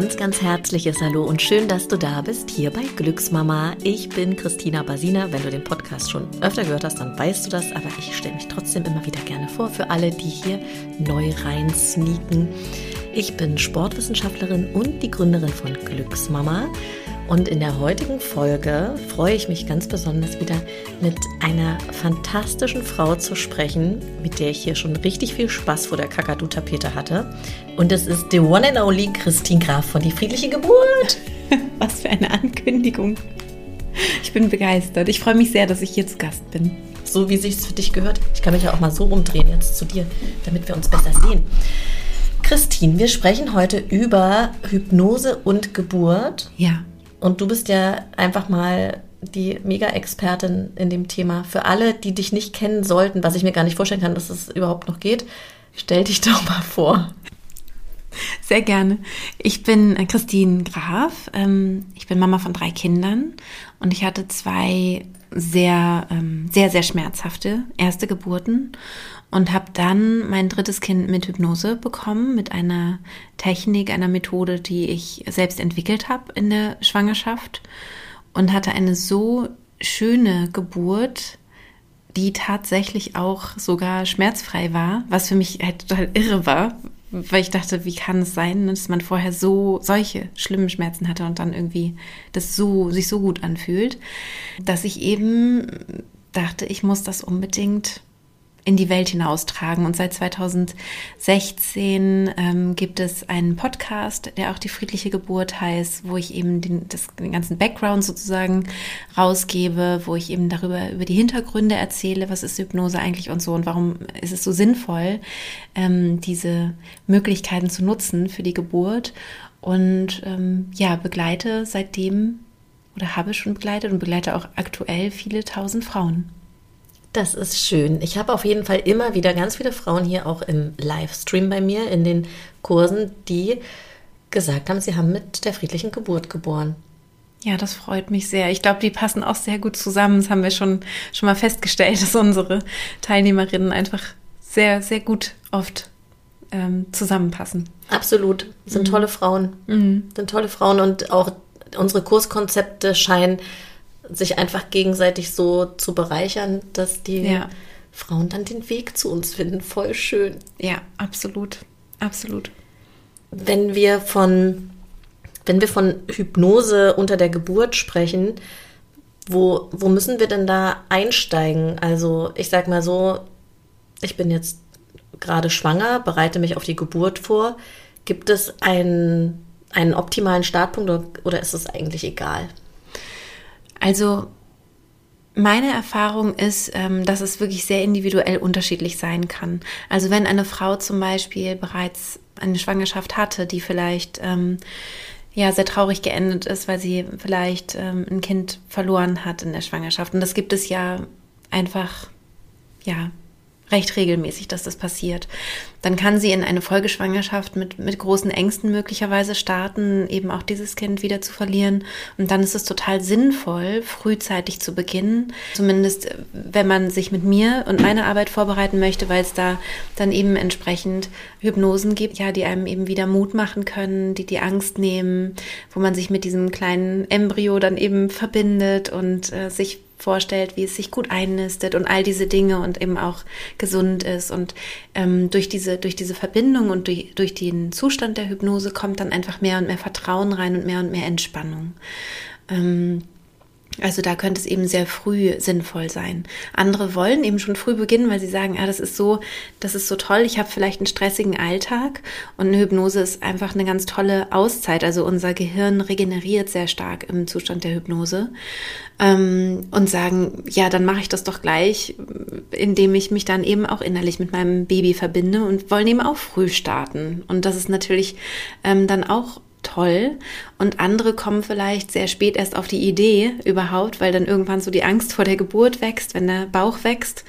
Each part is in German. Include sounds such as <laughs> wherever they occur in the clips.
ganz, ganz herzliches Hallo und schön, dass du da bist, hier bei Glücksmama. Ich bin Christina Basina. Wenn du den Podcast schon öfter gehört hast, dann weißt du das, aber ich stelle mich trotzdem immer wieder gerne vor für alle, die hier neu rein sneaken. Ich bin Sportwissenschaftlerin und die Gründerin von Glücksmama. Und in der heutigen Folge freue ich mich ganz besonders wieder mit einer fantastischen Frau zu sprechen, mit der ich hier schon richtig viel Spaß vor der Kakadu-Tapete hatte. Und es ist the one and only Christine Graf von Die Friedliche Geburt. <laughs> Was für eine Ankündigung. Ich bin begeistert. Ich freue mich sehr, dass ich hier zu Gast bin. So wie sich es für dich gehört. Ich kann mich ja auch mal so umdrehen jetzt zu dir, damit wir uns besser sehen. Christine, wir sprechen heute über Hypnose und Geburt. Ja. Und du bist ja einfach mal die Mega-Expertin in dem Thema. Für alle, die dich nicht kennen sollten, was ich mir gar nicht vorstellen kann, dass es überhaupt noch geht, stell dich <laughs> doch mal vor. Sehr gerne. Ich bin äh, Christine Graf. Ähm, ich bin Mama von drei Kindern und ich hatte zwei sehr, ähm, sehr, sehr schmerzhafte erste Geburten und habe dann mein drittes Kind mit Hypnose bekommen, mit einer Technik, einer Methode, die ich selbst entwickelt habe in der Schwangerschaft und hatte eine so schöne Geburt, die tatsächlich auch sogar schmerzfrei war, was für mich halt total irre war, weil ich dachte, wie kann es sein, dass man vorher so solche schlimmen Schmerzen hatte und dann irgendwie das so sich so gut anfühlt, dass ich eben dachte, ich muss das unbedingt in die Welt hinaustragen. Und seit 2016 ähm, gibt es einen Podcast, der auch die friedliche Geburt heißt, wo ich eben den, das, den ganzen Background sozusagen rausgebe, wo ich eben darüber über die Hintergründe erzähle, was ist Hypnose eigentlich und so und warum ist es so sinnvoll, ähm, diese Möglichkeiten zu nutzen für die Geburt. Und ähm, ja, begleite seitdem oder habe schon begleitet und begleite auch aktuell viele tausend Frauen. Das ist schön. Ich habe auf jeden Fall immer wieder ganz viele Frauen hier auch im Livestream bei mir in den Kursen, die gesagt haben, sie haben mit der friedlichen Geburt geboren. Ja, das freut mich sehr. Ich glaube, die passen auch sehr gut zusammen. Das haben wir schon, schon mal festgestellt, <laughs> dass unsere Teilnehmerinnen einfach sehr, sehr gut oft ähm, zusammenpassen. Absolut. Sind mhm. tolle Frauen. Mhm. Sind tolle Frauen und auch unsere Kurskonzepte scheinen sich einfach gegenseitig so zu bereichern, dass die ja. Frauen dann den Weg zu uns finden. Voll schön. Ja, absolut. Absolut. Wenn wir von, wenn wir von Hypnose unter der Geburt sprechen, wo, wo müssen wir denn da einsteigen? Also, ich sag mal so, ich bin jetzt gerade schwanger, bereite mich auf die Geburt vor. Gibt es einen, einen optimalen Startpunkt oder, oder ist es eigentlich egal? Also meine Erfahrung ist, ähm, dass es wirklich sehr individuell unterschiedlich sein kann. Also wenn eine Frau zum Beispiel bereits eine Schwangerschaft hatte, die vielleicht ähm, ja sehr traurig geendet ist, weil sie vielleicht ähm, ein Kind verloren hat in der Schwangerschaft. Und das gibt es ja einfach ja recht regelmäßig, dass das passiert. Dann kann sie in eine Folgeschwangerschaft mit, mit großen Ängsten möglicherweise starten, eben auch dieses Kind wieder zu verlieren. Und dann ist es total sinnvoll, frühzeitig zu beginnen. Zumindest, äh, wenn man sich mit mir und meiner Arbeit vorbereiten möchte, weil es da dann eben entsprechend Hypnosen gibt, ja, die einem eben wieder Mut machen können, die die Angst nehmen, wo man sich mit diesem kleinen Embryo dann eben verbindet und äh, sich vorstellt, wie es sich gut einnistet und all diese Dinge und eben auch gesund ist. Und ähm, durch, diese, durch diese Verbindung und durch, durch den Zustand der Hypnose kommt dann einfach mehr und mehr Vertrauen rein und mehr und mehr Entspannung. Ähm, also da könnte es eben sehr früh sinnvoll sein. Andere wollen eben schon früh beginnen, weil sie sagen, ah, das ist so, das ist so toll. Ich habe vielleicht einen stressigen Alltag und eine Hypnose ist einfach eine ganz tolle Auszeit. Also unser Gehirn regeneriert sehr stark im Zustand der Hypnose ähm, und sagen, ja, dann mache ich das doch gleich, indem ich mich dann eben auch innerlich mit meinem Baby verbinde und wollen eben auch früh starten. Und das ist natürlich ähm, dann auch toll und andere kommen vielleicht sehr spät erst auf die Idee überhaupt, weil dann irgendwann so die Angst vor der Geburt wächst, wenn der Bauch wächst.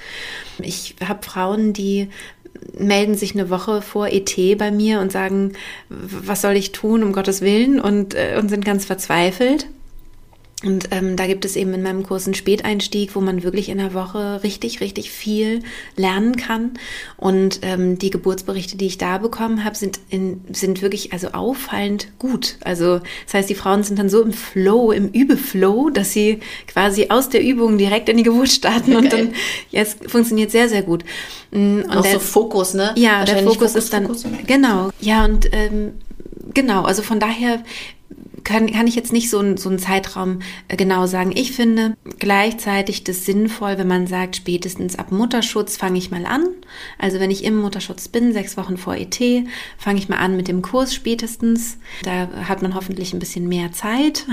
Ich habe Frauen, die melden sich eine Woche vor ET bei mir und sagen, was soll ich tun, um Gottes Willen und, äh, und sind ganz verzweifelt. Und ähm, da gibt es eben in meinem Kurs einen Späteinstieg, wo man wirklich in der Woche richtig, richtig viel lernen kann. Und ähm, die Geburtsberichte, die ich da bekommen habe, sind, in, sind wirklich also auffallend gut. Also das heißt, die Frauen sind dann so im Flow, im Übeflow, dass sie quasi aus der Übung direkt in die Geburt starten. Und dann, ja, es funktioniert sehr, sehr gut. Mm, und Auch der, so Fokus, ne? Ja, der Fokus, Fokus, ist dann, Fokus. genau. Ja, und ähm, genau, also von daher kann, kann ich jetzt nicht so, ein, so einen Zeitraum äh, genau sagen. Ich finde gleichzeitig das sinnvoll, wenn man sagt, spätestens ab Mutterschutz fange ich mal an. Also wenn ich im Mutterschutz bin, sechs Wochen vor ET, fange ich mal an mit dem Kurs spätestens. Da hat man hoffentlich ein bisschen mehr Zeit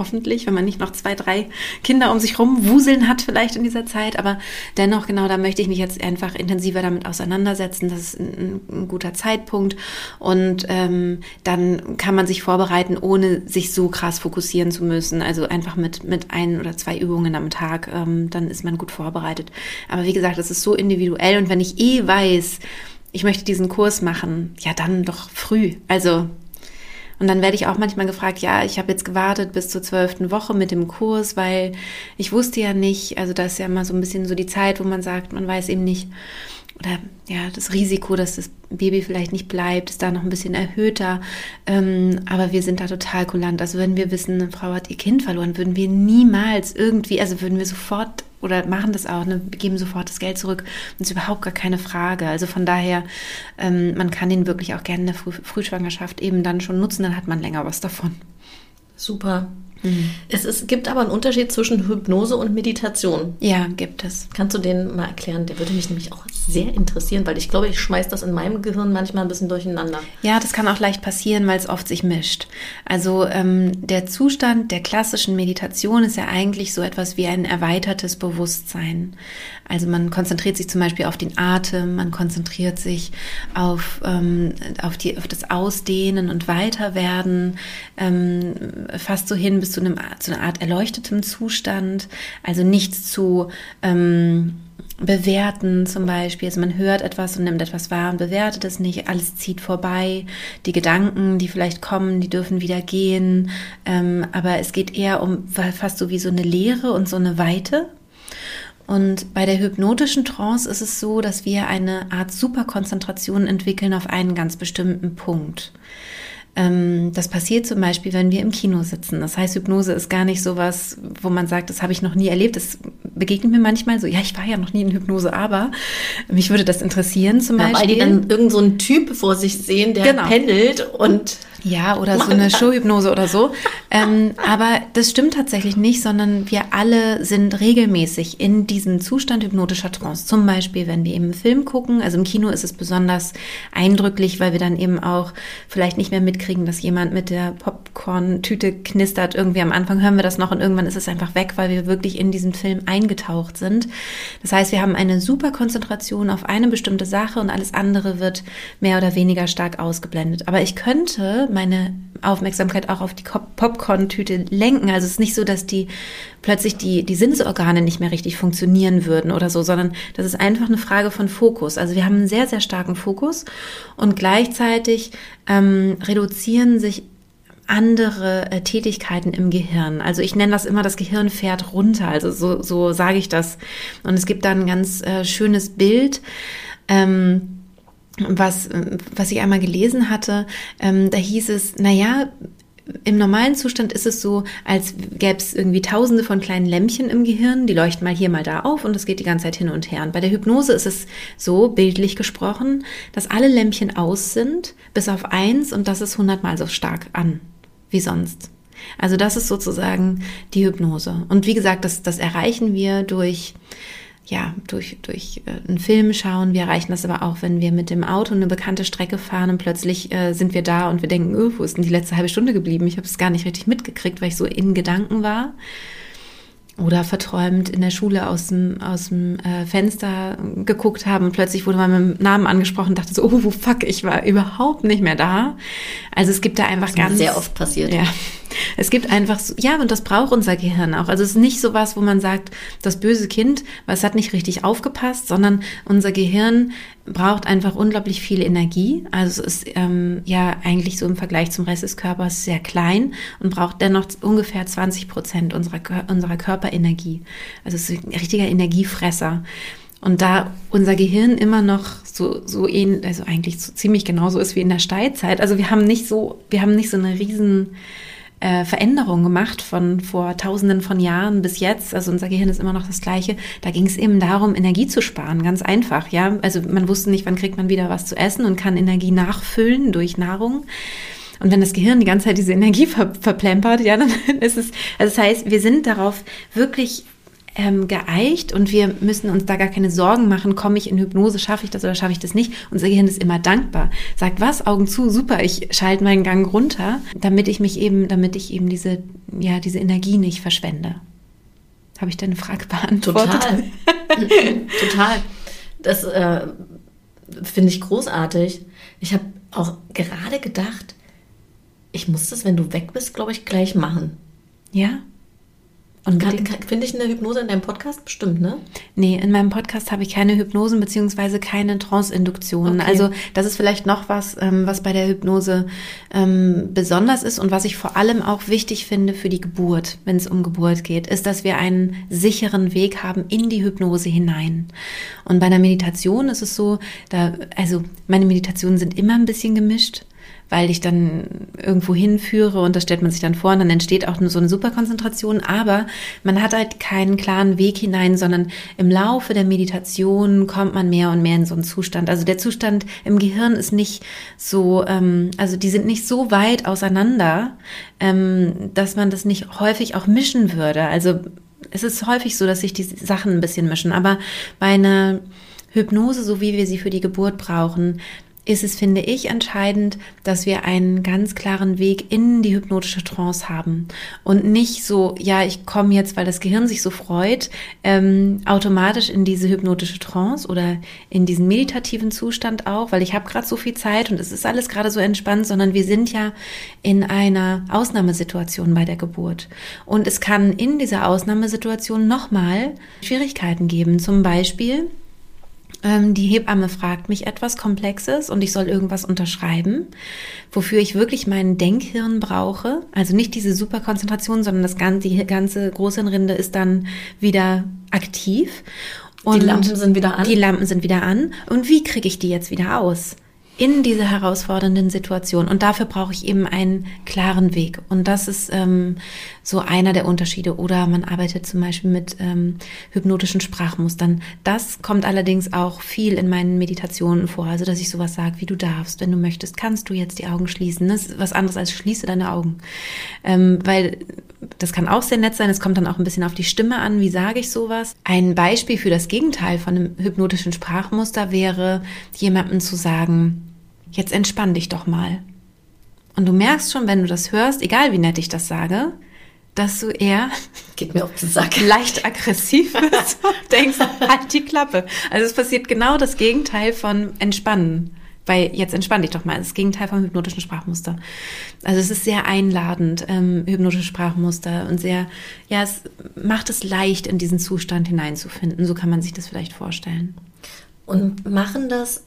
hoffentlich, wenn man nicht noch zwei, drei Kinder um sich rumwuseln hat vielleicht in dieser Zeit. Aber dennoch, genau, da möchte ich mich jetzt einfach intensiver damit auseinandersetzen. Das ist ein, ein guter Zeitpunkt. Und ähm, dann kann man sich vorbereiten, ohne sich so krass fokussieren zu müssen. Also einfach mit, mit ein oder zwei Übungen am Tag, ähm, dann ist man gut vorbereitet. Aber wie gesagt, das ist so individuell. Und wenn ich eh weiß, ich möchte diesen Kurs machen, ja, dann doch früh. Also und dann werde ich auch manchmal gefragt, ja, ich habe jetzt gewartet bis zur zwölften Woche mit dem Kurs, weil ich wusste ja nicht, also da ist ja immer so ein bisschen so die Zeit, wo man sagt, man weiß eben nicht, oder ja, das Risiko, dass das Baby vielleicht nicht bleibt, ist da noch ein bisschen erhöhter. Ähm, aber wir sind da total kulant. Also wenn wir wissen, eine Frau hat ihr Kind verloren, würden wir niemals irgendwie, also würden wir sofort oder machen das auch, ne, geben sofort das Geld zurück. Das ist überhaupt gar keine Frage. Also von daher, ähm, man kann den wirklich auch gerne in der Früh Frühschwangerschaft eben dann schon nutzen, dann hat man länger was davon. Super. Mhm. Es ist, gibt aber einen Unterschied zwischen Hypnose und Meditation. Ja, gibt es. Kannst du den mal erklären? Der würde mich nämlich auch sehr interessieren, weil ich glaube, ich schmeiß das in meinem Gehirn manchmal ein bisschen durcheinander. Ja, das kann auch leicht passieren, weil es oft sich mischt. Also ähm, der Zustand der klassischen Meditation ist ja eigentlich so etwas wie ein erweitertes Bewusstsein. Also man konzentriert sich zum Beispiel auf den Atem, man konzentriert sich auf, ähm, auf, die, auf das Ausdehnen und Weiterwerden, ähm, fast so hin bis zu, einem, zu einer Art erleuchtetem Zustand. Also nichts zu ähm, bewerten zum Beispiel. Also man hört etwas und nimmt etwas wahr und bewertet es nicht. Alles zieht vorbei. Die Gedanken, die vielleicht kommen, die dürfen wieder gehen. Ähm, aber es geht eher um fast so wie so eine Leere und so eine Weite. Und bei der hypnotischen Trance ist es so, dass wir eine Art Superkonzentration entwickeln auf einen ganz bestimmten Punkt. Ähm, das passiert zum Beispiel, wenn wir im Kino sitzen. Das heißt, Hypnose ist gar nicht so was, wo man sagt, das habe ich noch nie erlebt. Das begegnet mir manchmal so, ja, ich war ja noch nie in Hypnose, aber mich würde das interessieren zum ja, Beispiel. Weil die dann irgend so einen Typ vor sich sehen, der genau. pendelt und ja, oder so eine Showhypnose oder so. ähm, aber das stimmt tatsächlich nicht, sondern wir alle sind regelmäßig in diesem Zustand hypnotischer Trance. Zum Beispiel, wenn wir eben einen Film gucken. Also im Kino ist es besonders eindrücklich, weil wir dann eben auch vielleicht nicht mehr mitkriegen, dass jemand mit der Popcorn-Tüte knistert. Irgendwie am Anfang hören wir das noch und irgendwann ist es einfach weg, weil wir wirklich in diesen Film eingetaucht sind. Das heißt, wir haben eine super Konzentration auf eine bestimmte Sache und alles andere wird mehr oder weniger stark ausgeblendet. Aber ich könnte meine Aufmerksamkeit auch auf die Popcorn-Tüte lenken. Also es ist nicht so, dass die plötzlich die, die Sinnesorgane nicht mehr richtig funktionieren würden oder so, sondern das ist einfach eine Frage von Fokus. Also wir haben einen sehr, sehr starken Fokus und gleichzeitig ähm, reduzieren sich andere äh, Tätigkeiten im Gehirn. Also ich nenne das immer, das Gehirn fährt runter. Also so, so sage ich das. Und es gibt da ein ganz äh, schönes Bild. Ähm, was, was ich einmal gelesen hatte, ähm, da hieß es, naja, im normalen Zustand ist es so, als gäbe es irgendwie tausende von kleinen Lämpchen im Gehirn, die leuchten mal hier, mal da auf und es geht die ganze Zeit hin und her. Und bei der Hypnose ist es so, bildlich gesprochen, dass alle Lämpchen aus sind, bis auf eins und das ist hundertmal so stark an wie sonst. Also das ist sozusagen die Hypnose. Und wie gesagt, das, das erreichen wir durch ja, durch, durch äh, einen Film schauen. Wir erreichen das aber auch, wenn wir mit dem Auto eine bekannte Strecke fahren und plötzlich äh, sind wir da und wir denken, oh, wo ist denn die letzte halbe Stunde geblieben? Ich habe es gar nicht richtig mitgekriegt, weil ich so in Gedanken war. Oder verträumt in der Schule aus dem, aus dem äh, Fenster geguckt haben und plötzlich wurde man mit dem Namen angesprochen und dachte so, oh, fuck, ich war überhaupt nicht mehr da. Also es gibt da einfach das ganz... Sehr oft passiert. Ja, Es gibt einfach, so, ja, und das braucht unser Gehirn auch. Also es ist nicht so was, wo man sagt, das böse Kind, weil es hat nicht richtig aufgepasst, sondern unser Gehirn braucht einfach unglaublich viel Energie. Also es ist ähm, ja eigentlich so im Vergleich zum Rest des Körpers sehr klein und braucht dennoch ungefähr 20 Prozent unserer, unserer Körperenergie. Also es ist ein richtiger Energiefresser. Und da unser Gehirn immer noch so, so ähnlich, also eigentlich so ziemlich genauso ist wie in der Steinzeit. Also wir haben nicht so, wir haben nicht so eine riesen äh, Veränderung gemacht von vor tausenden von Jahren bis jetzt. Also unser Gehirn ist immer noch das gleiche. Da ging es eben darum, Energie zu sparen, ganz einfach. Ja, also man wusste nicht, wann kriegt man wieder was zu essen und kann Energie nachfüllen durch Nahrung. Und wenn das Gehirn die ganze Zeit diese Energie ver verplempert, ja, dann <laughs> ist es, also das heißt, wir sind darauf wirklich ähm, geeicht und wir müssen uns da gar keine Sorgen machen, komme ich in Hypnose, schaffe ich das oder schaffe ich das nicht. Unser Gehirn ist immer dankbar. Sagt was, Augen zu, super, ich schalte meinen Gang runter, damit ich mich eben, damit ich eben diese, ja, diese Energie nicht verschwende. Habe ich deine Frage beantwortet? Total. <laughs> Total. Das äh, finde ich großartig. Ich habe auch gerade gedacht, ich muss das, wenn du weg bist, glaube ich, gleich machen. Ja? Und finde ich eine Hypnose in deinem Podcast bestimmt, ne? Nee, in meinem Podcast habe ich keine Hypnosen beziehungsweise keine Trance-Induktionen. Okay. Also das ist vielleicht noch was, ähm, was bei der Hypnose ähm, besonders ist und was ich vor allem auch wichtig finde für die Geburt, wenn es um Geburt geht, ist, dass wir einen sicheren Weg haben in die Hypnose hinein. Und bei einer Meditation ist es so, da, also meine Meditationen sind immer ein bisschen gemischt weil ich dann irgendwo hinführe und das stellt man sich dann vor und dann entsteht auch so eine Superkonzentration, aber man hat halt keinen klaren Weg hinein, sondern im Laufe der Meditation kommt man mehr und mehr in so einen Zustand. Also der Zustand im Gehirn ist nicht so, ähm, also die sind nicht so weit auseinander, ähm, dass man das nicht häufig auch mischen würde. Also es ist häufig so, dass sich die Sachen ein bisschen mischen, aber bei einer Hypnose, so wie wir sie für die Geburt brauchen, ist es, finde ich, entscheidend, dass wir einen ganz klaren Weg in die hypnotische Trance haben. Und nicht so, ja, ich komme jetzt, weil das Gehirn sich so freut, ähm, automatisch in diese hypnotische Trance oder in diesen meditativen Zustand auch, weil ich habe gerade so viel Zeit und es ist alles gerade so entspannt, sondern wir sind ja in einer Ausnahmesituation bei der Geburt. Und es kann in dieser Ausnahmesituation nochmal Schwierigkeiten geben, zum Beispiel ähm, die Hebamme fragt mich etwas Komplexes und ich soll irgendwas unterschreiben, wofür ich wirklich mein Denkhirn brauche. Also nicht diese Superkonzentration, sondern das ganze, die ganze Großhirnrinde ist dann wieder aktiv. Und die Lampen sind wieder an. Die Lampen sind wieder an. Und wie kriege ich die jetzt wieder aus? In dieser herausfordernden Situation. Und dafür brauche ich eben einen klaren Weg. Und das ist ähm, so einer der Unterschiede. Oder man arbeitet zum Beispiel mit ähm, hypnotischen Sprachmustern. Das kommt allerdings auch viel in meinen Meditationen vor. Also, dass ich sowas sage, wie du darfst, wenn du möchtest, kannst du jetzt die Augen schließen. Das ist was anderes als schließe deine Augen. Ähm, weil das kann auch sehr nett sein. Es kommt dann auch ein bisschen auf die Stimme an. Wie sage ich sowas? Ein Beispiel für das Gegenteil von einem hypnotischen Sprachmuster wäre, jemandem zu sagen, jetzt entspann dich doch mal. Und du merkst schon, wenn du das hörst, egal wie nett ich das sage, dass du eher <laughs> geht mir auf den Sack leicht aggressiv bist <laughs> denkst halt die Klappe. Also es passiert genau das Gegenteil von entspannen. Weil jetzt entspann dich doch mal. Das Gegenteil vom hypnotischen Sprachmuster. Also es ist sehr einladend, ähm, hypnotische Sprachmuster und sehr, ja, es macht es leicht, in diesen Zustand hineinzufinden. So kann man sich das vielleicht vorstellen. Und machen das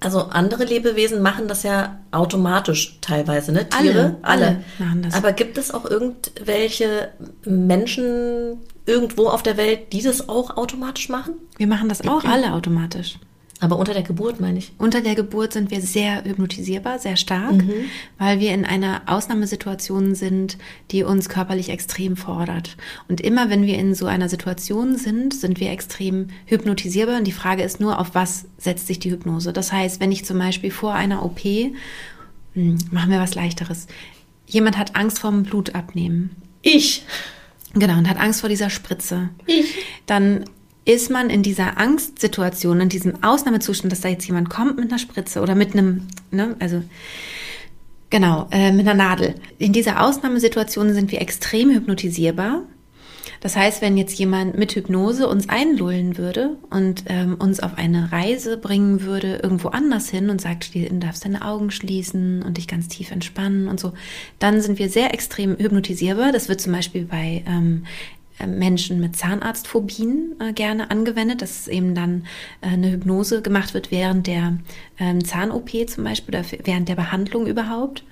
also andere Lebewesen machen das ja automatisch teilweise, ne? Tiere, alle. alle. Machen das. Aber gibt es auch irgendwelche Menschen irgendwo auf der Welt, die das auch automatisch machen? Wir machen das auch alle automatisch. Aber unter der Geburt meine ich. Unter der Geburt sind wir sehr hypnotisierbar, sehr stark, mhm. weil wir in einer Ausnahmesituation sind, die uns körperlich extrem fordert. Und immer wenn wir in so einer Situation sind, sind wir extrem hypnotisierbar. Und die Frage ist nur, auf was setzt sich die Hypnose? Das heißt, wenn ich zum Beispiel vor einer OP, hm, machen wir was leichteres. Jemand hat Angst vor dem Blutabnehmen. Ich. Genau, und hat Angst vor dieser Spritze. Ich. Dann ist man in dieser Angstsituation, in diesem Ausnahmezustand, dass da jetzt jemand kommt mit einer Spritze oder mit einem, ne, also genau, äh, mit einer Nadel. In dieser Ausnahmesituation sind wir extrem hypnotisierbar. Das heißt, wenn jetzt jemand mit Hypnose uns einlullen würde und ähm, uns auf eine Reise bringen würde, irgendwo anders hin und sagt, du darfst deine Augen schließen und dich ganz tief entspannen und so, dann sind wir sehr extrem hypnotisierbar. Das wird zum Beispiel bei ähm, äh, Menschen mit Zahnarztphobien äh, gerne angewendet, dass eben dann äh, eine Hypnose gemacht wird während der ähm, Zahn-OP zum Beispiel oder während der Behandlung überhaupt.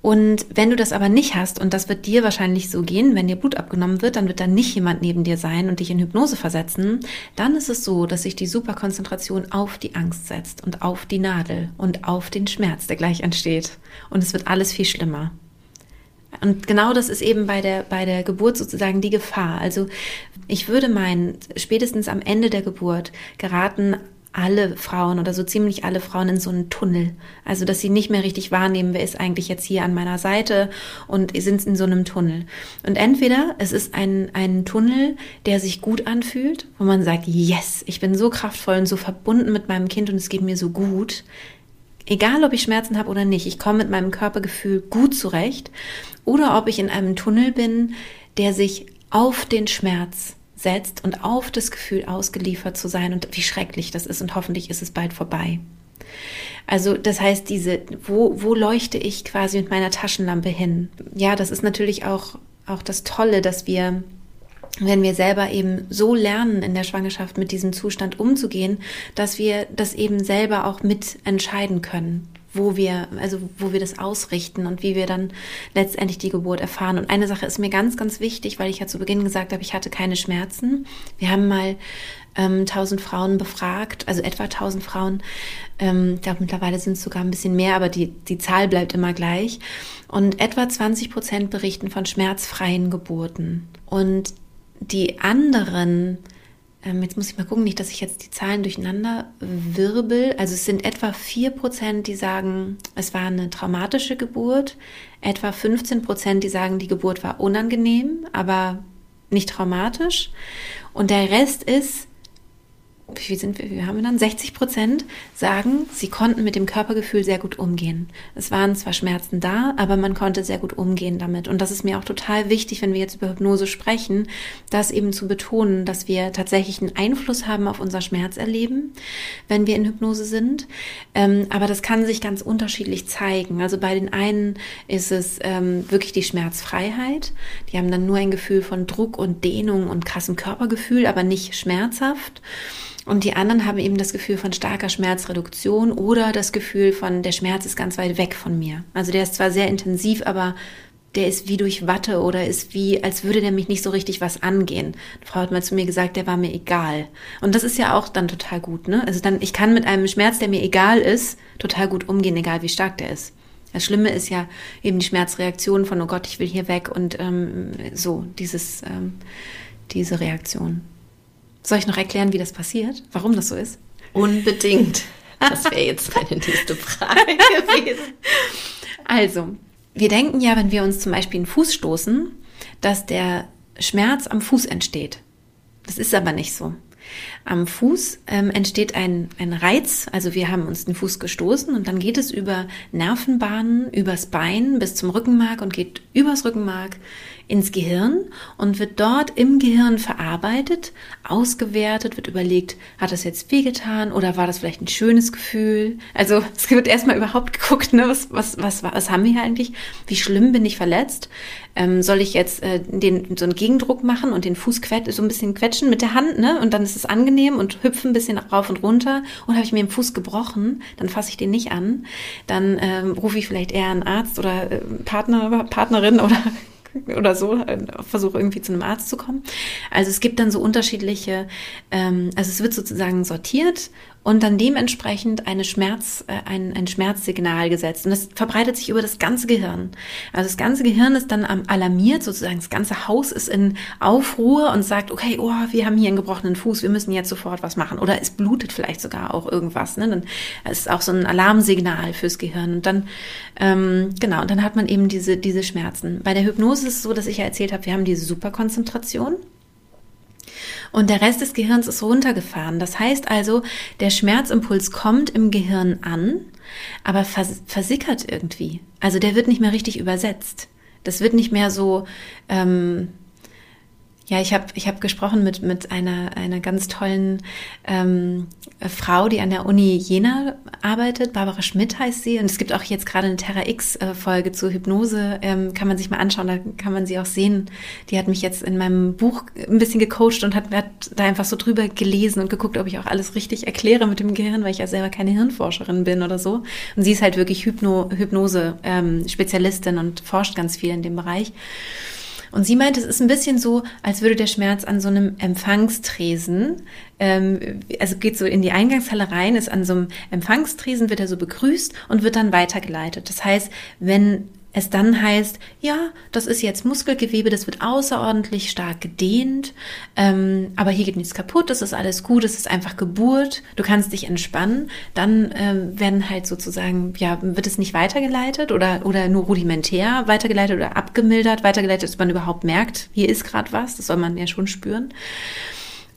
Und wenn du das aber nicht hast, und das wird dir wahrscheinlich so gehen, wenn dir Blut abgenommen wird, dann wird da nicht jemand neben dir sein und dich in Hypnose versetzen, dann ist es so, dass sich die Superkonzentration auf die Angst setzt und auf die Nadel und auf den Schmerz, der gleich entsteht. Und es wird alles viel schlimmer. Und genau das ist eben bei der, bei der Geburt sozusagen die Gefahr. Also ich würde meinen, spätestens am Ende der Geburt geraten alle Frauen oder so ziemlich alle Frauen in so einen Tunnel. Also, dass sie nicht mehr richtig wahrnehmen, wer ist eigentlich jetzt hier an meiner Seite und sind in so einem Tunnel. Und entweder es ist ein, ein Tunnel, der sich gut anfühlt, wo man sagt, yes, ich bin so kraftvoll und so verbunden mit meinem Kind und es geht mir so gut. Egal, ob ich Schmerzen habe oder nicht, ich komme mit meinem Körpergefühl gut zurecht. Oder ob ich in einem Tunnel bin, der sich auf den Schmerz setzt und auf das Gefühl ausgeliefert zu sein und wie schrecklich das ist und hoffentlich ist es bald vorbei. Also das heißt, diese, wo, wo leuchte ich quasi mit meiner Taschenlampe hin? Ja, das ist natürlich auch, auch das Tolle, dass wir, wenn wir selber eben so lernen, in der Schwangerschaft mit diesem Zustand umzugehen, dass wir das eben selber auch mit entscheiden können wo wir, also wo wir das ausrichten und wie wir dann letztendlich die Geburt erfahren. Und eine Sache ist mir ganz, ganz wichtig, weil ich ja zu Beginn gesagt habe, ich hatte keine Schmerzen. Wir haben mal ähm, 1000 Frauen befragt, also etwa 1000 Frauen. Ähm, ich glaube, mittlerweile sind es sogar ein bisschen mehr, aber die, die Zahl bleibt immer gleich. Und etwa 20 Prozent berichten von schmerzfreien Geburten. Und die anderen ähm, jetzt muss ich mal gucken, nicht, dass ich jetzt die Zahlen durcheinander wirbel. Also es sind etwa 4 Prozent, die sagen, es war eine traumatische Geburt. Etwa 15 Prozent, die sagen, die Geburt war unangenehm, aber nicht traumatisch. Und der Rest ist, wie sind wir, wie haben wir dann? 60 Prozent sagen, sie konnten mit dem Körpergefühl sehr gut umgehen. Es waren zwar Schmerzen da, aber man konnte sehr gut umgehen damit. Und das ist mir auch total wichtig, wenn wir jetzt über Hypnose sprechen, das eben zu betonen, dass wir tatsächlich einen Einfluss haben auf unser Schmerzerleben, wenn wir in Hypnose sind. Ähm, aber das kann sich ganz unterschiedlich zeigen. Also bei den einen ist es ähm, wirklich die Schmerzfreiheit. Die haben dann nur ein Gefühl von Druck und Dehnung und krassem Körpergefühl, aber nicht schmerzhaft. Und die anderen haben eben das Gefühl von starker Schmerzreduktion oder das Gefühl von, der Schmerz ist ganz weit weg von mir. Also der ist zwar sehr intensiv, aber der ist wie durch Watte oder ist wie, als würde der mich nicht so richtig was angehen. Die Frau hat mal zu mir gesagt, der war mir egal. Und das ist ja auch dann total gut, ne? Also dann, ich kann mit einem Schmerz, der mir egal ist, total gut umgehen, egal wie stark der ist. Das Schlimme ist ja eben die Schmerzreaktion von, oh Gott, ich will hier weg und ähm, so, dieses, ähm, diese Reaktion. Soll ich noch erklären, wie das passiert? Warum das so ist? Unbedingt. <laughs> Das wäre jetzt meine nächste Frage gewesen. Also, wir denken ja, wenn wir uns zum Beispiel einen Fuß stoßen, dass der Schmerz am Fuß entsteht. Das ist aber nicht so. Am Fuß ähm, entsteht ein, ein Reiz, also wir haben uns den Fuß gestoßen und dann geht es über Nervenbahnen, übers Bein bis zum Rückenmark und geht übers Rückenmark ins Gehirn und wird dort im Gehirn verarbeitet, ausgewertet, wird überlegt, hat das jetzt wehgetan oder war das vielleicht ein schönes Gefühl? Also <laughs> es wird erstmal überhaupt geguckt, ne, was, was, was, was haben wir hier eigentlich? Wie schlimm bin ich verletzt? Ähm, soll ich jetzt äh, den, so einen Gegendruck machen und den Fuß so ein bisschen quetschen mit der Hand, ne? Und dann ist es angenehm und hüpfen ein bisschen rauf und runter. Und habe ich mir den Fuß gebrochen, dann fasse ich den nicht an. Dann ähm, rufe ich vielleicht eher einen Arzt oder äh, Partner, Partnerin <laughs> oder oder so, äh, versuche irgendwie zu einem Arzt zu kommen. Also es gibt dann so unterschiedliche, ähm, also es wird sozusagen sortiert und dann dementsprechend eine Schmerz, äh, ein, ein Schmerzsignal gesetzt. Und das verbreitet sich über das ganze Gehirn. Also das ganze Gehirn ist dann alarmiert, sozusagen das ganze Haus ist in Aufruhr und sagt, okay, oh, wir haben hier einen gebrochenen Fuß, wir müssen jetzt sofort was machen. Oder es blutet vielleicht sogar auch irgendwas. Ne? Dann ist auch so ein Alarmsignal fürs Gehirn. Und dann, ähm, genau, und dann hat man eben diese, diese Schmerzen. Bei der Hypnose ist es so, dass ich ja erzählt habe, wir haben diese Superkonzentration. Und der Rest des Gehirns ist runtergefahren. Das heißt also, der Schmerzimpuls kommt im Gehirn an, aber vers versickert irgendwie. Also der wird nicht mehr richtig übersetzt. Das wird nicht mehr so, ähm, Ja, ich habe ich hab gesprochen mit, mit einer, einer ganz tollen ähm, Frau, die an der Uni Jena arbeitet. Barbara Schmidt heißt sie. Und es gibt auch jetzt gerade eine Terra X-Folge zur Hypnose. Ähm, kann man sich mal anschauen, da kann man sie auch sehen. Die hat mich jetzt in meinem Buch ein bisschen gecoacht und hat, hat da einfach so drüber gelesen und geguckt, ob ich auch alles richtig erkläre mit dem Gehirn, weil ich ja selber keine Hirnforscherin bin oder so. Und sie ist halt wirklich Hypno, Hypnose-Spezialistin ähm, und forscht ganz viel in dem Bereich. Und sie meint, es ist ein bisschen so, als würde der Schmerz an so einem Empfangstresen, ähm, also geht so in die Eingangshalle rein, ist an so einem Empfangstresen, wird er so begrüßt und wird dann weitergeleitet. Das heißt, wenn es dann heißt, ja, das ist jetzt Muskelgewebe, das wird außerordentlich stark gedehnt, ähm, aber hier geht nichts kaputt, das ist alles gut, es ist einfach Geburt, du kannst dich entspannen, dann ähm, werden halt sozusagen, ja, wird es nicht weitergeleitet oder, oder nur rudimentär weitergeleitet oder abgemildert, weitergeleitet, dass man überhaupt merkt, hier ist gerade was, das soll man ja schon spüren.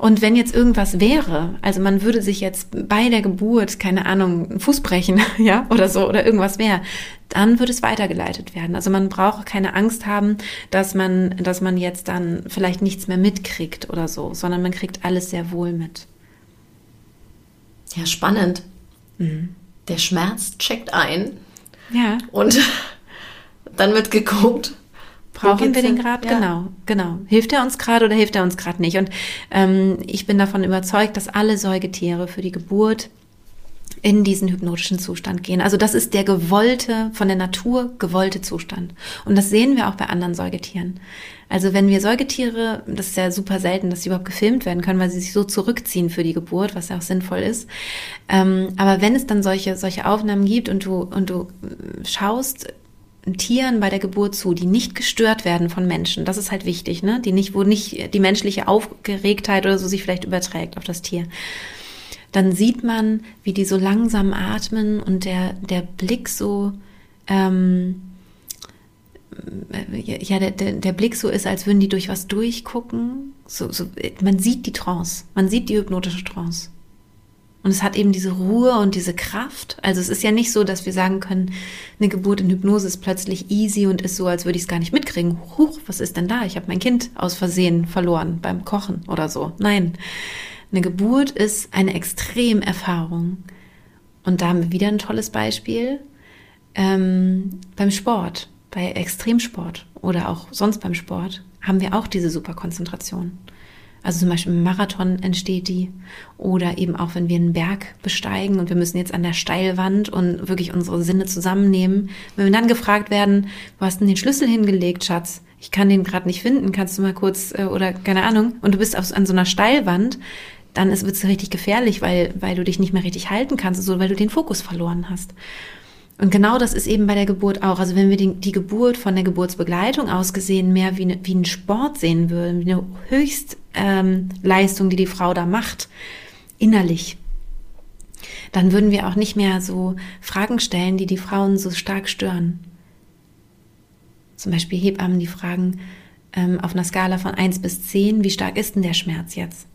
Und wenn jetzt irgendwas wäre, also man würde sich jetzt bei der Geburt, keine Ahnung, einen Fuß brechen, <laughs> ja, oder so, oder irgendwas wäre, dann würde es weitergeleitet werden. Also man braucht keine Angst haben, dass man, dass man jetzt dann vielleicht nichts mehr mitkriegt oder so, sondern man kriegt alles sehr wohl mit. Ja, spannend. Mhm. Der Schmerz checkt ein. Ja. Und <laughs> dann wird geguckt, Brauchen wir den gerade? Ja. Genau, genau. Hilft er uns gerade oder hilft er uns gerade nicht? Und ähm, ich bin davon überzeugt, dass alle Säugetiere für die Geburt in diesen hypnotischen Zustand gehen. Also das ist der gewollte, von der Natur gewollte Zustand. Und das sehen wir auch bei anderen Säugetieren. Also wenn wir Säugetiere, das ist ja super selten, dass sie überhaupt gefilmt werden können, weil sie sich so zurückziehen für die Geburt, was ja auch sinnvoll ist. Ähm, aber wenn es dann solche, solche Aufnahmen gibt und du, und du schaust, Tieren bei der Geburt zu, die nicht gestört werden von Menschen. Das ist halt wichtig, ne? Die nicht, wo nicht die menschliche Aufgeregtheit oder so sich vielleicht überträgt auf das Tier. Dann sieht man, wie die so langsam atmen und der, der Blick so, ähm, ja, der, der, der Blick so ist, als würden die durch was durchgucken. So, so, man sieht die Trance, man sieht die hypnotische Trance. Und es hat eben diese Ruhe und diese Kraft. Also es ist ja nicht so, dass wir sagen können, eine Geburt in Hypnose ist plötzlich easy und ist so, als würde ich es gar nicht mitkriegen. Huch, was ist denn da? Ich habe mein Kind aus Versehen verloren beim Kochen oder so. Nein, eine Geburt ist eine Extremerfahrung. Und da haben wir wieder ein tolles Beispiel ähm, beim Sport, bei Extremsport oder auch sonst beim Sport haben wir auch diese Superkonzentration. Also zum Beispiel im Marathon entsteht die. Oder eben auch, wenn wir einen Berg besteigen und wir müssen jetzt an der Steilwand und wirklich unsere Sinne zusammennehmen. Wenn wir dann gefragt werden, wo hast du denn den Schlüssel hingelegt, Schatz? Ich kann den gerade nicht finden, kannst du mal kurz, äh, oder keine Ahnung, und du bist auf, an so einer Steilwand, dann wird es richtig gefährlich, weil, weil du dich nicht mehr richtig halten kannst, so, weil du den Fokus verloren hast. Und genau das ist eben bei der Geburt auch. Also wenn wir die, die Geburt von der Geburtsbegleitung aus gesehen mehr wie, ne, wie einen Sport sehen würden, wie eine Höchstleistung, ähm, die die Frau da macht, innerlich, dann würden wir auch nicht mehr so Fragen stellen, die die Frauen so stark stören. Zum Beispiel Hebammen, die fragen ähm, auf einer Skala von 1 bis 10, wie stark ist denn der Schmerz jetzt?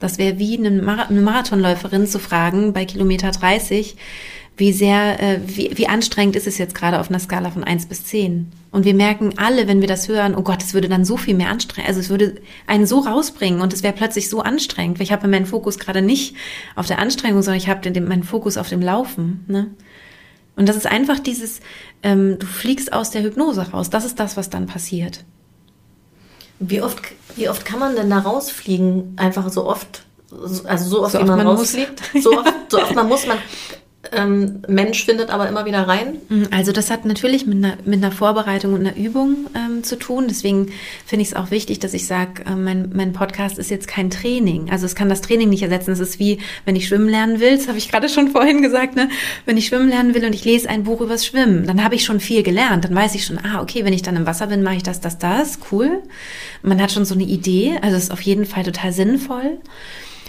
Das wäre wie eine, Marathonläuferin zu fragen bei Kilometer 30, wie sehr, äh, wie, wie anstrengend ist es jetzt gerade auf einer Skala von eins bis zehn? Und wir merken alle, wenn wir das hören, oh Gott, es würde dann so viel mehr anstrengen, also es würde einen so rausbringen und es wäre plötzlich so anstrengend, weil ich habe meinen Fokus gerade nicht auf der Anstrengung, sondern ich habe meinen Fokus auf dem Laufen. Ne? Und das ist einfach dieses, ähm, du fliegst aus der Hypnose raus. Das ist das, was dann passiert. Wie oft, wie oft kann man denn da rausfliegen? Einfach so oft, also so oft, so wie oft man, man rausfliegt? So oft, so oft man muss, man ähm, Mensch findet aber immer wieder rein? Mhm, also das hat natürlich mit einer, mit einer Vorbereitung und einer Übung ähm, zu tun. Deswegen finde ich es auch wichtig, dass ich sage, äh, mein, mein Podcast ist jetzt kein Training. Also es kann das Training nicht ersetzen. Es ist wie, wenn ich schwimmen lernen will, das <laughs> habe ich gerade schon vorhin gesagt, ne? wenn ich schwimmen lernen will und ich lese ein Buch übers Schwimmen, dann habe ich schon viel gelernt. Dann weiß ich schon, ah, okay, wenn ich dann im Wasser bin, mache ich das, das, das. Cool. Man hat schon so eine Idee. Also es ist auf jeden Fall total sinnvoll.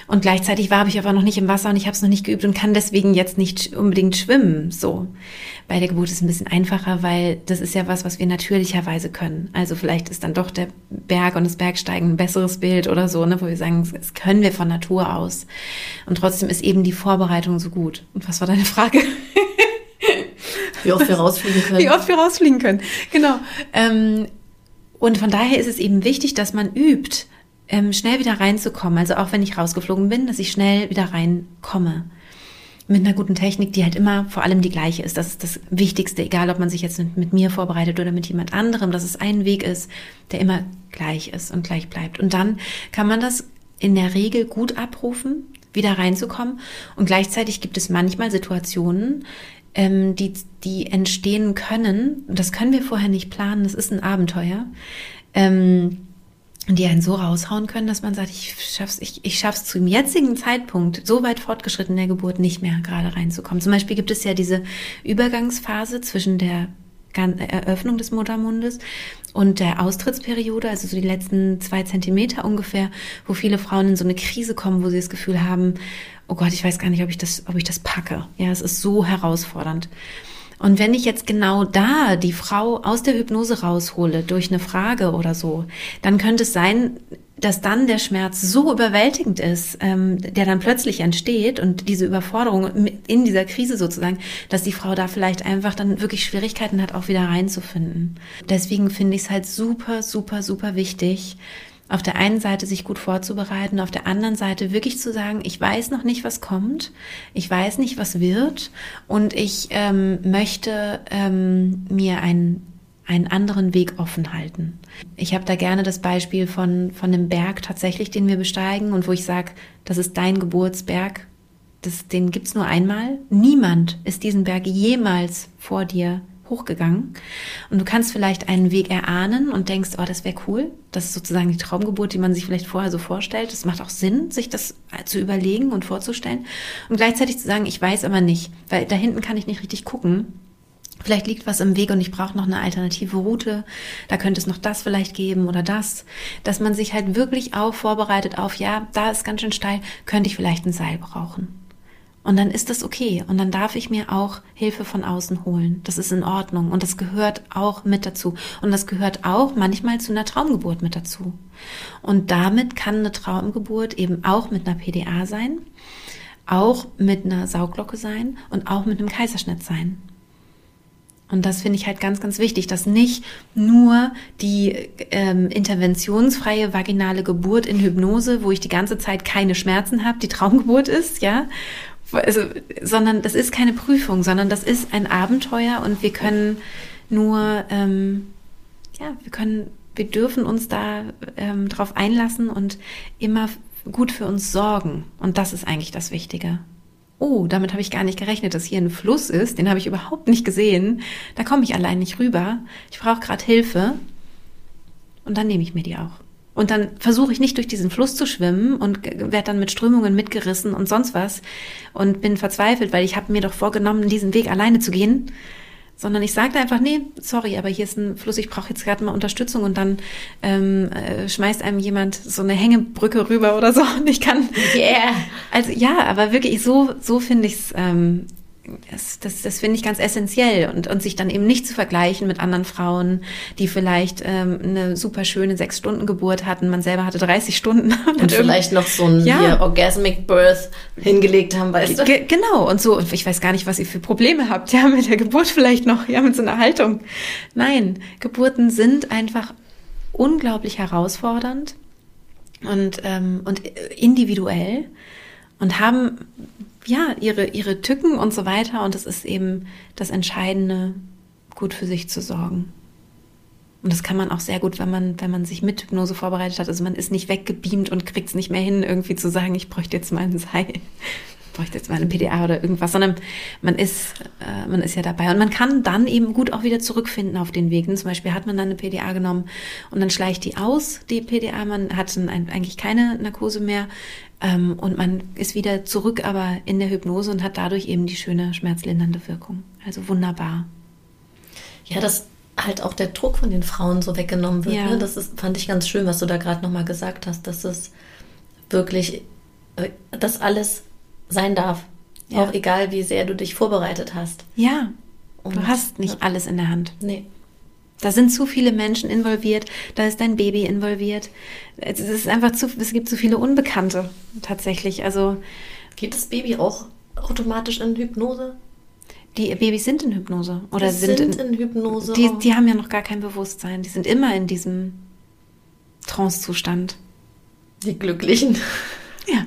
Und gleichzeitig war ich aber noch nicht im Wasser und ich habe es noch nicht geübt und kann deswegen jetzt nicht unbedingt schwimmen. So. Bei der Geburt ist es ein bisschen einfacher, weil das ist ja was, was wir natürlicherweise können. Also vielleicht ist dann doch der Berg und das Bergsteigen ein besseres Bild oder so, ne, wo wir sagen, das können wir von Natur aus. Und trotzdem ist eben die Vorbereitung so gut. Und was war deine Frage? <laughs> Wie oft wir rausfliegen können. Wie oft wir rausfliegen können, genau. Ähm, und von daher ist es eben wichtig, dass man übt, ähm, schnell wieder reinzukommen. Also auch wenn ich rausgeflogen bin, dass ich schnell wieder reinkomme. Mit einer guten Technik, die halt immer vor allem die gleiche ist. Das ist das Wichtigste, egal ob man sich jetzt mit, mit mir vorbereitet oder mit jemand anderem, dass es ein Weg ist, der immer gleich ist und gleich bleibt. Und dann kann man das in der Regel gut abrufen, wieder reinzukommen. Und gleichzeitig gibt es manchmal Situationen, ähm, die, die entstehen können. Und das können wir vorher nicht planen. Das ist ein Abenteuer. Ähm, die einen so raushauen können, dass man sagt, ich schaff's, ich, ich schaff's zu dem jetzigen Zeitpunkt so weit fortgeschritten in der Geburt nicht mehr gerade reinzukommen. Zum Beispiel gibt es ja diese Übergangsphase zwischen der Eröffnung des Muttermundes und der Austrittsperiode, also so die letzten zwei Zentimeter ungefähr, wo viele Frauen in so eine Krise kommen, wo sie das Gefühl haben, oh Gott, ich weiß gar nicht, ob ich das, ob ich das packe. Ja, es ist so herausfordernd. Und wenn ich jetzt genau da die Frau aus der Hypnose raushole durch eine Frage oder so, dann könnte es sein, dass dann der Schmerz so überwältigend ist, ähm, der dann plötzlich entsteht und diese Überforderung in dieser Krise sozusagen, dass die Frau da vielleicht einfach dann wirklich Schwierigkeiten hat, auch wieder reinzufinden. Deswegen finde ich es halt super, super, super wichtig, auf der einen Seite sich gut vorzubereiten, auf der anderen Seite wirklich zu sagen, ich weiß noch nicht, was kommt, ich weiß nicht, was wird und ich ähm, möchte ähm, mir einen, einen anderen Weg offen halten. Ich habe da gerne das Beispiel von, von dem Berg tatsächlich, den wir besteigen und wo ich sage, das ist dein Geburtsberg, das, den gibt's nur einmal. Niemand ist diesen Berg jemals vor dir hochgegangen. Und du kannst vielleicht einen Weg erahnen und denkst, oh, das wäre cool. Das ist sozusagen die Traumgeburt, die man sich vielleicht vorher so vorstellt. Es macht auch Sinn, sich das zu überlegen und vorzustellen. Und gleichzeitig zu sagen, ich weiß aber nicht, weil da hinten kann ich nicht richtig gucken. Vielleicht liegt was im Weg und ich brauche noch eine alternative Route. Da könnte es noch das vielleicht geben oder das. Dass man sich halt wirklich auch vorbereitet auf, ja, da ist ganz schön steil, könnte ich vielleicht ein Seil brauchen. Und dann ist das okay. Und dann darf ich mir auch Hilfe von außen holen. Das ist in Ordnung. Und das gehört auch mit dazu. Und das gehört auch manchmal zu einer Traumgeburt mit dazu. Und damit kann eine Traumgeburt eben auch mit einer PDA sein, auch mit einer Sauglocke sein und auch mit einem Kaiserschnitt sein. Und das finde ich halt ganz, ganz wichtig, dass nicht nur die ähm, interventionsfreie vaginale Geburt in Hypnose, wo ich die ganze Zeit keine Schmerzen habe, die Traumgeburt ist, ja, also, sondern das ist keine Prüfung, sondern das ist ein Abenteuer und wir können nur, ähm, ja, wir können, wir dürfen uns da ähm, drauf einlassen und immer gut für uns sorgen. Und das ist eigentlich das Wichtige. Oh, damit habe ich gar nicht gerechnet, dass hier ein Fluss ist. Den habe ich überhaupt nicht gesehen. Da komme ich allein nicht rüber. Ich brauche gerade Hilfe. Und dann nehme ich mir die auch. Und dann versuche ich nicht durch diesen Fluss zu schwimmen und werde dann mit Strömungen mitgerissen und sonst was und bin verzweifelt, weil ich habe mir doch vorgenommen, diesen Weg alleine zu gehen. Sondern ich sagte einfach, nee, sorry, aber hier ist ein Fluss, ich brauche jetzt gerade mal Unterstützung und dann ähm, äh, schmeißt einem jemand so eine Hängebrücke rüber oder so <laughs> und ich kann. Yeah. Also ja, aber wirklich so, so finde ich es ähm, das, das, das finde ich ganz essentiell und, und sich dann eben nicht zu vergleichen mit anderen Frauen, die vielleicht ähm, eine super schöne sechs Stunden Geburt hatten, man selber hatte 30 Stunden <laughs> und, und vielleicht noch so ein ja. Orgasmic Birth hingelegt haben, weißt du? G genau und so und ich weiß gar nicht, was ihr für Probleme habt, ja mit der Geburt vielleicht noch, ja mit so einer Haltung. Nein, Geburten sind einfach unglaublich herausfordernd und ähm, und individuell und haben ja, ihre, ihre Tücken und so weiter. Und es ist eben das Entscheidende, gut für sich zu sorgen. Und das kann man auch sehr gut, wenn man, wenn man sich mit Hypnose vorbereitet hat. Also man ist nicht weggebeamt und kriegt es nicht mehr hin, irgendwie zu sagen, ich bräuchte jetzt mal ein Seil bräuchte jetzt mal eine PDA oder irgendwas, sondern man ist, äh, man ist ja dabei. Und man kann dann eben gut auch wieder zurückfinden auf den Wegen. Zum Beispiel hat man dann eine PDA genommen und dann schleicht die aus, die PDA. Man hat dann eigentlich keine Narkose mehr. Ähm, und man ist wieder zurück aber in der Hypnose und hat dadurch eben die schöne schmerzlindernde Wirkung. Also wunderbar. Ja, dass halt auch der Druck von den Frauen so weggenommen wird. Ja. Ne? Das ist, fand ich ganz schön, was du da gerade nochmal gesagt hast, dass es wirklich, äh, dass alles sein darf. Ja. Auch egal, wie sehr du dich vorbereitet hast. Ja. Und du hast nicht ja. alles in der Hand. Nee. Da sind zu viele Menschen involviert, da ist dein Baby involviert. Es ist einfach zu, es gibt zu viele Unbekannte tatsächlich. Also geht das Baby auch automatisch in Hypnose? Die Babys sind in Hypnose oder die sind, sind in, in, Hypnose. Die, die haben ja noch gar kein Bewusstsein. Die sind immer in diesem Trance-Zustand. Die Glücklichen. Ja.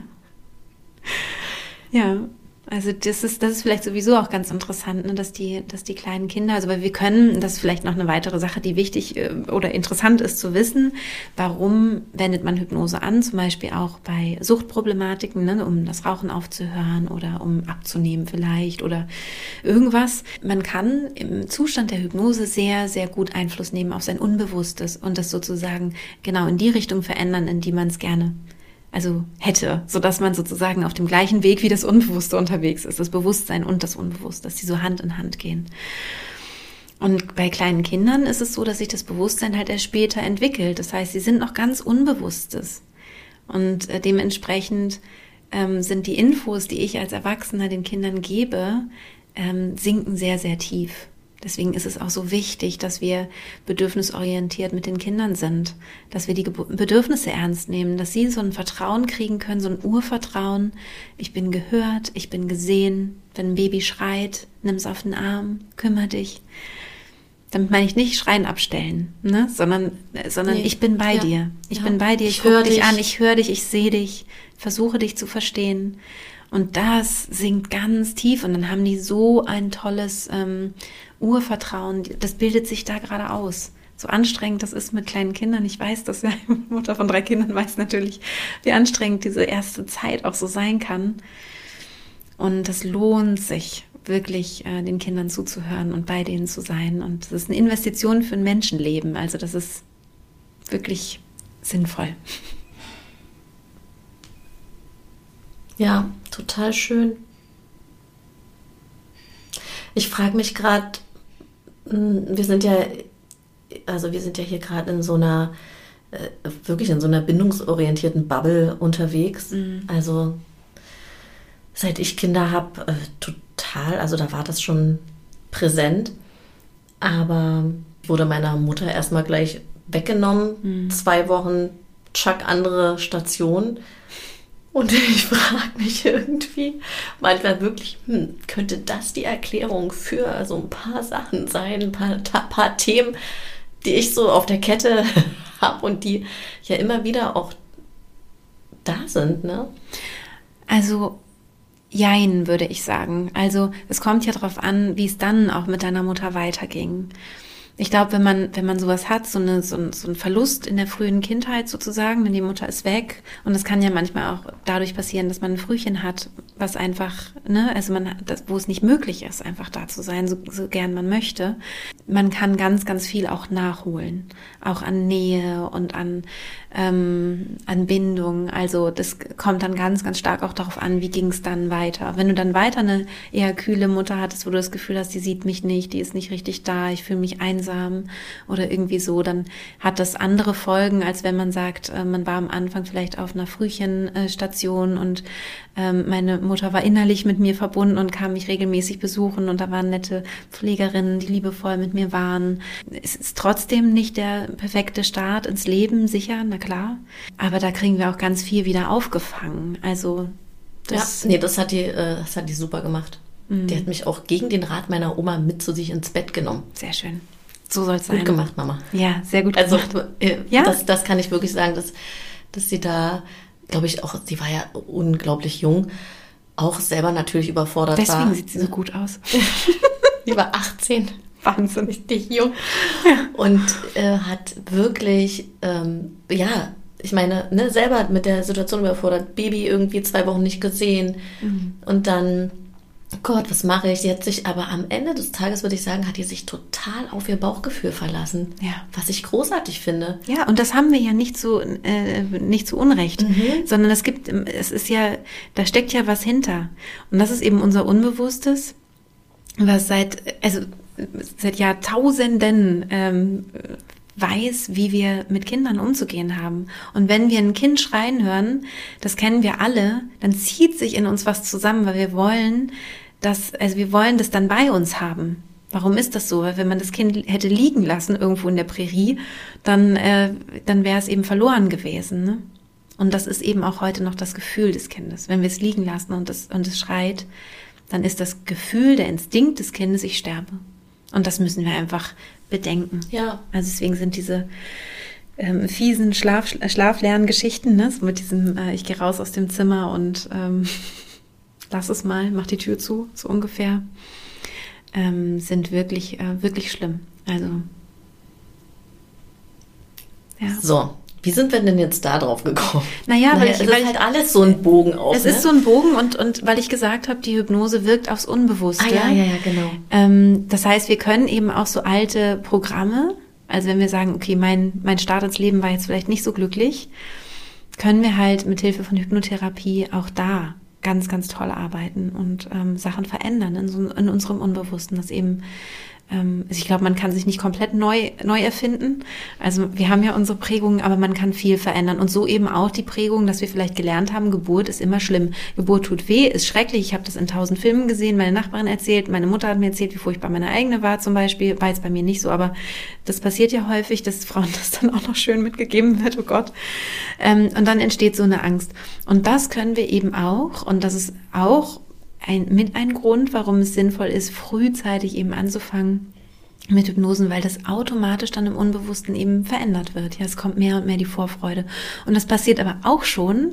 Ja, also das ist, das ist vielleicht sowieso auch ganz interessant, ne, dass die, dass die kleinen Kinder, also weil wir können, das ist vielleicht noch eine weitere Sache, die wichtig äh, oder interessant ist zu wissen, warum wendet man Hypnose an, zum Beispiel auch bei Suchtproblematiken, ne, um das Rauchen aufzuhören oder um abzunehmen vielleicht oder irgendwas. Man kann im Zustand der Hypnose sehr, sehr gut Einfluss nehmen auf sein Unbewusstes und das sozusagen genau in die Richtung verändern, in die man es gerne also hätte, so dass man sozusagen auf dem gleichen Weg wie das Unbewusste unterwegs ist, das Bewusstsein und das Unbewusste, dass die so Hand in Hand gehen. Und bei kleinen Kindern ist es so, dass sich das Bewusstsein halt erst später entwickelt. Das heißt, sie sind noch ganz Unbewusstes. Und äh, dementsprechend ähm, sind die Infos, die ich als Erwachsener den Kindern gebe, ähm, sinken sehr, sehr tief. Deswegen ist es auch so wichtig, dass wir bedürfnisorientiert mit den Kindern sind, dass wir die Bedürfnisse ernst nehmen, dass sie so ein Vertrauen kriegen können, so ein Urvertrauen. Ich bin gehört, ich bin gesehen. Wenn ein Baby schreit, nimm es auf den Arm, kümmere dich. Damit meine ich nicht Schreien abstellen, ne? sondern, sondern nee. ich bin bei ja. dir. Ich ja. bin bei dir, ich, ich höre dich an, ich höre dich, ich sehe dich, versuche dich zu verstehen. Und das sinkt ganz tief und dann haben die so ein tolles ähm, Urvertrauen, das bildet sich da gerade aus. So anstrengend das ist mit kleinen Kindern. Ich weiß, dass ja Mutter von drei Kindern weiß natürlich, wie anstrengend diese erste Zeit auch so sein kann. Und es lohnt sich wirklich äh, den Kindern zuzuhören und bei denen zu sein. Und das ist eine Investition für ein Menschenleben. Also das ist wirklich sinnvoll. Ja, total schön. Ich frage mich gerade, hm, wir sind ja, also wir sind ja hier gerade in so einer, äh, wirklich in so einer bindungsorientierten Bubble unterwegs. Mhm. Also seit ich Kinder habe, äh, total, also da war das schon präsent. Aber wurde meiner Mutter erstmal gleich weggenommen. Mhm. Zwei Wochen, Chuck, andere Station. Und <laughs> ich frage mich irgendwie manchmal wirklich, hm, könnte das die Erklärung für so ein paar Sachen sein, ein paar, paar Themen, die ich so auf der Kette <laughs> habe und die ja immer wieder auch da sind, ne? Also Jein, würde ich sagen. Also es kommt ja darauf an, wie es dann auch mit deiner Mutter weiterging ich glaube, wenn man, wenn man sowas hat, so, eine, so, ein, so ein Verlust in der frühen Kindheit sozusagen, wenn die Mutter ist weg, und das kann ja manchmal auch dadurch passieren, dass man ein Frühchen hat, was einfach, ne, also man, das, wo es nicht möglich ist, einfach da zu sein, so, so gern man möchte. Man kann ganz, ganz viel auch nachholen, auch an Nähe und an, ähm, an Bindung. Also das kommt dann ganz, ganz stark auch darauf an, wie ging es dann weiter. Wenn du dann weiter eine eher kühle Mutter hattest, wo du das Gefühl hast, die sieht mich nicht, die ist nicht richtig da, ich fühle mich einsam, einsam oder irgendwie so, dann hat das andere Folgen, als wenn man sagt, äh, man war am Anfang vielleicht auf einer Frühchenstation und ähm, meine Mutter war innerlich mit mir verbunden und kam mich regelmäßig besuchen und da waren nette Pflegerinnen, die liebevoll mit mir waren. Es ist trotzdem nicht der perfekte Start ins Leben, sicher, na klar. Aber da kriegen wir auch ganz viel wieder aufgefangen. Also das, ja, nee, das hat die, äh, das hat die super gemacht. Mhm. Die hat mich auch gegen den Rat meiner Oma mit zu sich ins Bett genommen. Sehr schön. So soll es sein. Gut gemacht, Mama. Ja, sehr gut also, gemacht. Also, ja? das, das kann ich wirklich sagen, dass, dass sie da, glaube ich, auch, sie war ja unglaublich jung, auch selber natürlich überfordert Deswegen war. Deswegen sieht sie so gut aus. <laughs> sie war 18. Wahnsinn. Richtig jung. Und äh, hat wirklich, ähm, ja, ich meine, ne, selber mit der Situation überfordert, Baby irgendwie zwei Wochen nicht gesehen mhm. und dann Gott, was mache ich? Sie hat sich aber am Ende des Tages, würde ich sagen, hat die sich total auf ihr Bauchgefühl verlassen. Ja. Was ich großartig finde. Ja, und das haben wir ja nicht zu, äh, nicht zu Unrecht, mhm. sondern es gibt, es ist ja, da steckt ja was hinter. Und das ist eben unser Unbewusstes, was seit, also seit Jahrtausenden ähm, weiß, wie wir mit Kindern umzugehen haben. Und wenn wir ein Kind schreien hören, das kennen wir alle, dann zieht sich in uns was zusammen, weil wir wollen, dass, also wir wollen das dann bei uns haben. Warum ist das so? Weil wenn man das Kind hätte liegen lassen irgendwo in der Prärie, dann, äh, dann wäre es eben verloren gewesen. Ne? Und das ist eben auch heute noch das Gefühl des Kindes. Wenn wir es liegen lassen und es, und es schreit, dann ist das Gefühl, der Instinkt des Kindes, ich sterbe. Und das müssen wir einfach bedenken. Ja. Also deswegen sind diese ähm, fiesen Schlaf, Schlaflerngeschichten, ne? so mit diesem, äh, ich gehe raus aus dem Zimmer und ähm, <laughs> lass es mal, mach die Tür zu, so ungefähr, ähm, sind wirklich, äh, wirklich schlimm. Also, ja. So, wie sind wir denn jetzt da drauf gekommen? Naja, weil, naja, ich, es weil ist halt alles so ein Bogen auf. Es ne? ist so ein Bogen und, und weil ich gesagt habe, die Hypnose wirkt aufs Unbewusste. Ah, ja, ja, ja, genau. Ähm, das heißt, wir können eben auch so alte Programme, also wenn wir sagen, okay, mein, mein Start ins Leben war jetzt vielleicht nicht so glücklich, können wir halt mit Hilfe von Hypnotherapie auch da ganz, ganz toll arbeiten und ähm, Sachen verändern in, so, in unserem Unbewussten, dass eben also ich glaube, man kann sich nicht komplett neu, neu erfinden. Also wir haben ja unsere Prägungen, aber man kann viel verändern. Und so eben auch die Prägung, dass wir vielleicht gelernt haben, Geburt ist immer schlimm. Geburt tut weh, ist schrecklich. Ich habe das in tausend Filmen gesehen, meine Nachbarin erzählt, meine Mutter hat mir erzählt, wie furchtbar meine eigene war zum Beispiel. War jetzt bei mir nicht so, aber das passiert ja häufig, dass Frauen <laughs> das dann auch noch schön mitgegeben wird, oh Gott. Ähm, und dann entsteht so eine Angst. Und das können wir eben auch, und das ist auch ein, mit ein Grund, warum es sinnvoll ist, frühzeitig eben anzufangen mit Hypnosen, weil das automatisch dann im Unbewussten eben verändert wird. Ja, es kommt mehr und mehr die Vorfreude. Und das passiert aber auch schon,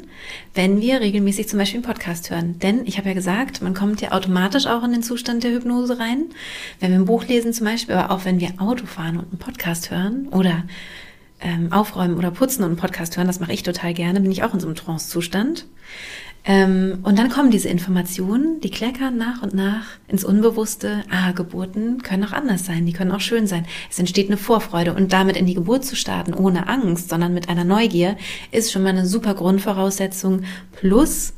wenn wir regelmäßig zum Beispiel einen Podcast hören. Denn ich habe ja gesagt, man kommt ja automatisch auch in den Zustand der Hypnose rein. Wenn wir ein Buch lesen zum Beispiel, aber auch wenn wir Auto fahren und einen Podcast hören oder ähm, aufräumen oder putzen und einen Podcast hören, das mache ich total gerne, bin ich auch in so einem Trance-Zustand. Ähm, und dann kommen diese Informationen, die kleckern nach und nach ins Unbewusste. Ah, Geburten können auch anders sein, die können auch schön sein. Es entsteht eine Vorfreude und damit in die Geburt zu starten, ohne Angst, sondern mit einer Neugier, ist schon mal eine super Grundvoraussetzung. Plus,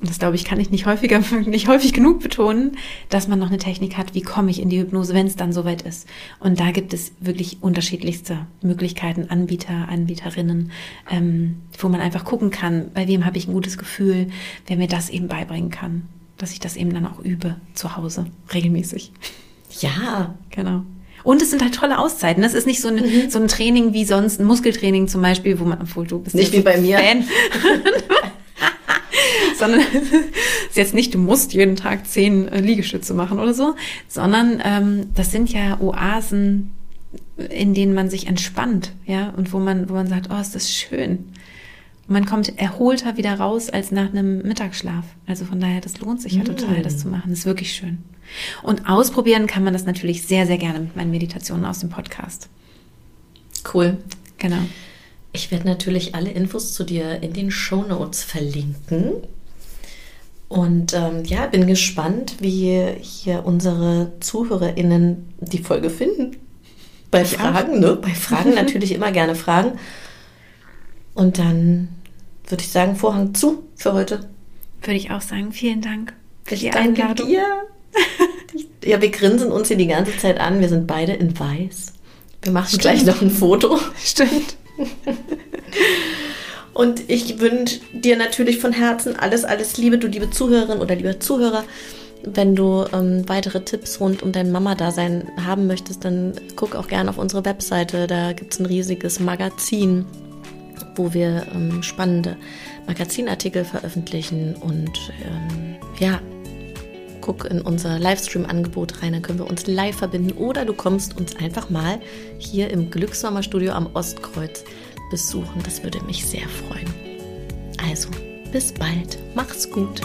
und das glaube ich, kann ich nicht häufiger, <laughs> nicht häufig genug betonen, dass man noch eine Technik hat, wie komme ich in die Hypnose, wenn es dann soweit ist. Und da gibt es wirklich unterschiedlichste Möglichkeiten, Anbieter, Anbieterinnen, ähm, wo man einfach gucken kann, bei wem habe ich ein gutes Gefühl, wer mir das eben beibringen kann, dass ich das eben dann auch übe zu Hause, regelmäßig. Ja, <laughs> genau. Und es sind halt tolle Auszeiten. Das ist nicht so ein, mhm. so ein Training wie sonst, ein Muskeltraining zum Beispiel, wo man, obwohl du bist nicht wie bei mir. Fan. <laughs> <laughs> sondern es ist jetzt nicht, du musst jeden Tag zehn äh, Liegestütze machen oder so, sondern ähm, das sind ja Oasen, in denen man sich entspannt, ja, und wo man, wo man sagt, oh, ist das schön. Und man kommt erholter wieder raus als nach einem Mittagsschlaf. Also von daher, das lohnt sich ja total, das zu machen. Das ist wirklich schön. Und ausprobieren kann man das natürlich sehr, sehr gerne mit meinen Meditationen aus dem Podcast. Cool. Genau. Ich werde natürlich alle Infos zu dir in den Show Notes verlinken. Und ähm, ja, bin gespannt, wie hier unsere ZuhörerInnen die Folge finden. Bei ich Fragen, auch. ne? Bei Fragen natürlich immer gerne fragen. Und dann würde ich sagen, Vorhang zu für heute. Würde ich auch sagen. Vielen Dank für ich die Einladung. Dir. <laughs> ja, wir grinsen uns hier die ganze Zeit an. Wir sind beide in weiß. Wir machen Stimmt. gleich noch ein Foto. Stimmt. <laughs> Und ich wünsche dir natürlich von Herzen alles, alles Liebe, du liebe Zuhörerin oder lieber Zuhörer. Wenn du ähm, weitere Tipps rund um dein Mama-Dasein haben möchtest, dann guck auch gerne auf unsere Webseite. Da gibt es ein riesiges Magazin, wo wir ähm, spannende Magazinartikel veröffentlichen. Und ähm, ja, guck in unser Livestream-Angebot rein, dann können wir uns live verbinden. Oder du kommst uns einfach mal hier im Glücksmama-Studio am Ostkreuz besuchen. Das würde mich sehr freuen. Also, bis bald. Mach's gut.